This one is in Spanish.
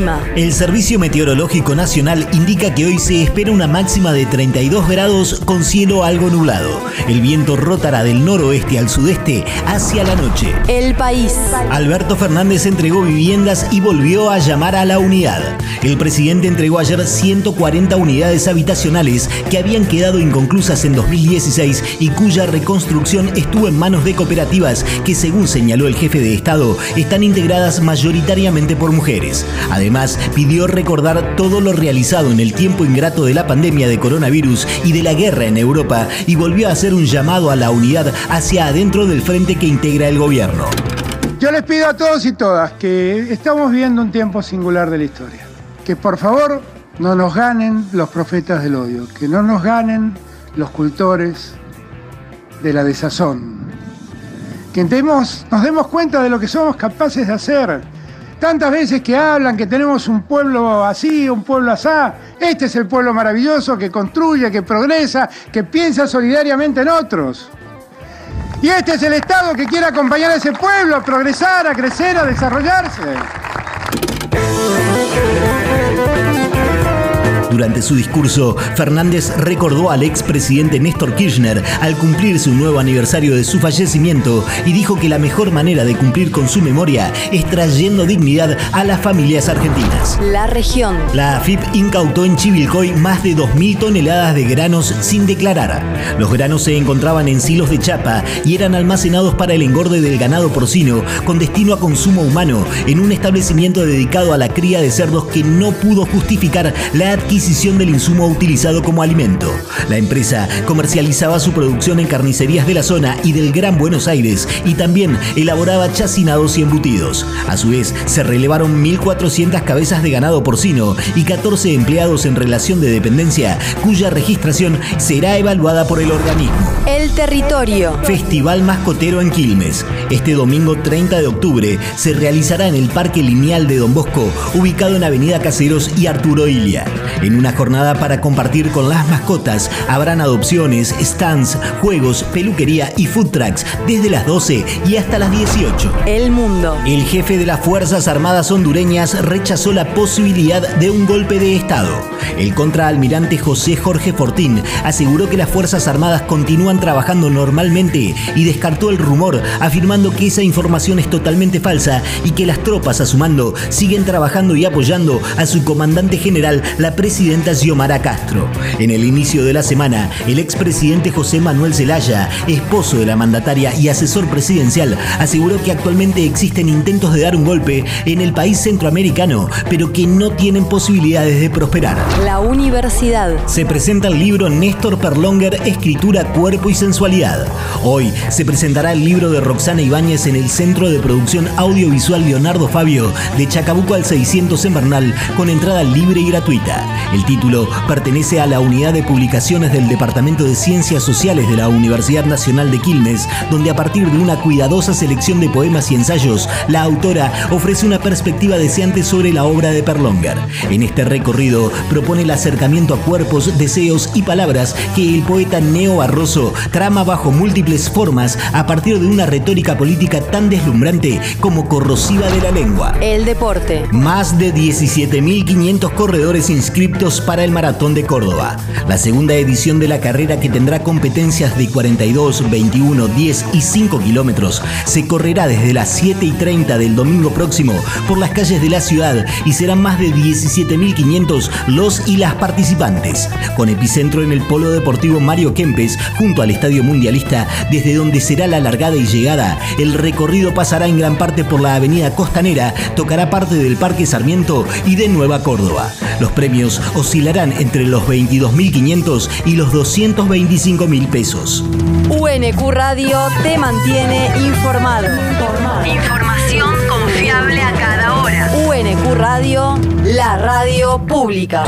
El clima. El Servicio Meteorológico Nacional indica que hoy se espera una máxima de 32 grados con cielo algo nublado. El viento rotará del noroeste al sudeste hacia la noche. El país. Alberto Fernández entregó viviendas y volvió a llamar a la unidad. El presidente entregó ayer 140 unidades habitacionales que habían quedado inconclusas en 2016 y cuya reconstrucción estuvo en manos de cooperativas que, según señaló el jefe de Estado, están integradas mayoritariamente por mujeres. Además, pidió recordar todo lo realizado en el tiempo ingrato de la pandemia de coronavirus y de la guerra en Europa y volvió a hacer un llamado a la unidad hacia adentro del frente que integra el gobierno. Yo les pido a todos y todas que estamos viendo un tiempo singular de la historia. Que por favor no nos ganen los profetas del odio, que no nos ganen los cultores de la desazón. Que nos demos cuenta de lo que somos capaces de hacer. Tantas veces que hablan que tenemos un pueblo así, un pueblo asá. Este es el pueblo maravilloso que construye, que progresa, que piensa solidariamente en otros. Y este es el Estado que quiere acompañar a ese pueblo a progresar, a crecer, a desarrollarse. Durante su discurso, Fernández recordó al expresidente Néstor Kirchner al cumplir su nuevo aniversario de su fallecimiento y dijo que la mejor manera de cumplir con su memoria es trayendo dignidad a las familias argentinas. La región. La AFIP incautó en Chivilcoy más de 2.000 toneladas de granos sin declarar. Los granos se encontraban en silos de chapa y eran almacenados para el engorde del ganado porcino con destino a consumo humano en un establecimiento dedicado a la cría de cerdos que no pudo justificar la adquisición del insumo utilizado como alimento. La empresa comercializaba su producción en carnicerías de la zona y del Gran Buenos Aires y también elaboraba chacinados y embutidos. A su vez, se relevaron 1.400 cabezas de ganado porcino y 14 empleados en relación de dependencia cuya registración será evaluada por el organismo. El territorio. Festival Mascotero en Quilmes. Este domingo 30 de octubre se realizará en el Parque Lineal de Don Bosco, ubicado en Avenida Caseros y Arturo Ilia. En una jornada para compartir con las mascotas habrán adopciones, stands, juegos, peluquería y food trucks desde las 12 y hasta las 18. El mundo. El jefe de las Fuerzas Armadas hondureñas rechazó la posibilidad de un golpe de Estado. El contraalmirante José Jorge Fortín aseguró que las Fuerzas Armadas continúan trabajando normalmente y descartó el rumor afirmando que esa información es totalmente falsa y que las tropas a su mando siguen trabajando y apoyando a su comandante general, la presidenta Xiomara Castro. En el inicio de la semana, el expresidente José Manuel Zelaya, esposo de la mandataria y asesor presidencial, aseguró que actualmente existen intentos de dar un golpe en el país centroamericano, pero que no tienen posibilidades de prosperar. La universidad. Se presenta el libro Néstor Perlonger, Escritura, Cuerpo y Sensualidad. Hoy se presentará el libro de Roxana Ibáñez en el Centro de Producción Audiovisual Leonardo Fabio de Chacabuco al 600 en Bernal con entrada libre y gratuita. El título pertenece a la unidad de publicaciones del Departamento de Ciencias Sociales de la Universidad Nacional de Quilmes, donde a partir de una cuidadosa selección de poemas y ensayos, la autora ofrece una perspectiva deseante sobre la obra de Perlonger. En este recorrido propone el acercamiento a cuerpos, deseos y palabras que el poeta Neo Barroso trama bajo múltiples formas a partir de una retórica política tan deslumbrante como corrosiva de la lengua. El deporte. Más de 17.500 corredores inscriptos para el Maratón de Córdoba. La segunda edición de la carrera que tendrá competencias de 42, 21, 10 y 5 kilómetros se correrá desde las 7 y 30 del domingo próximo por las calles de la ciudad y serán más de 17.500 los y las participantes. Con epicentro en el Polo Deportivo Mario Kempes junto al Estadio Mundialista, desde donde será la largada y llegada, el recorrido pasará en gran parte por la Avenida Costanera, tocará parte del Parque Sarmiento y de Nueva Córdoba. Los premios oscilarán entre los 22.500 y los 225.000 pesos. UNQ Radio te mantiene informado. Información confiable a cada hora. UNQ Radio, la radio pública.